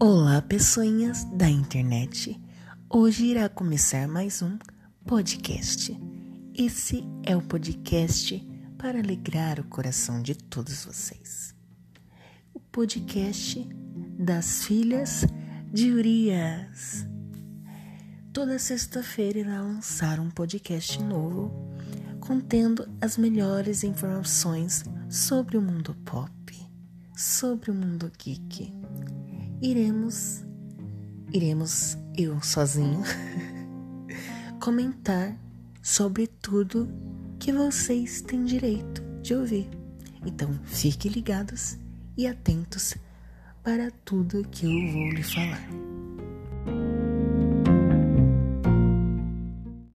Olá, pessoinhas da internet. Hoje irá começar mais um podcast. Esse é o podcast para alegrar o coração de todos vocês. O podcast das filhas de Urias. Toda sexta-feira irá lançar um podcast novo contendo as melhores informações sobre o mundo pop, sobre o mundo geek iremos, iremos eu sozinho comentar sobre tudo que vocês têm direito de ouvir. Então fiquem ligados e atentos para tudo que eu vou lhe falar.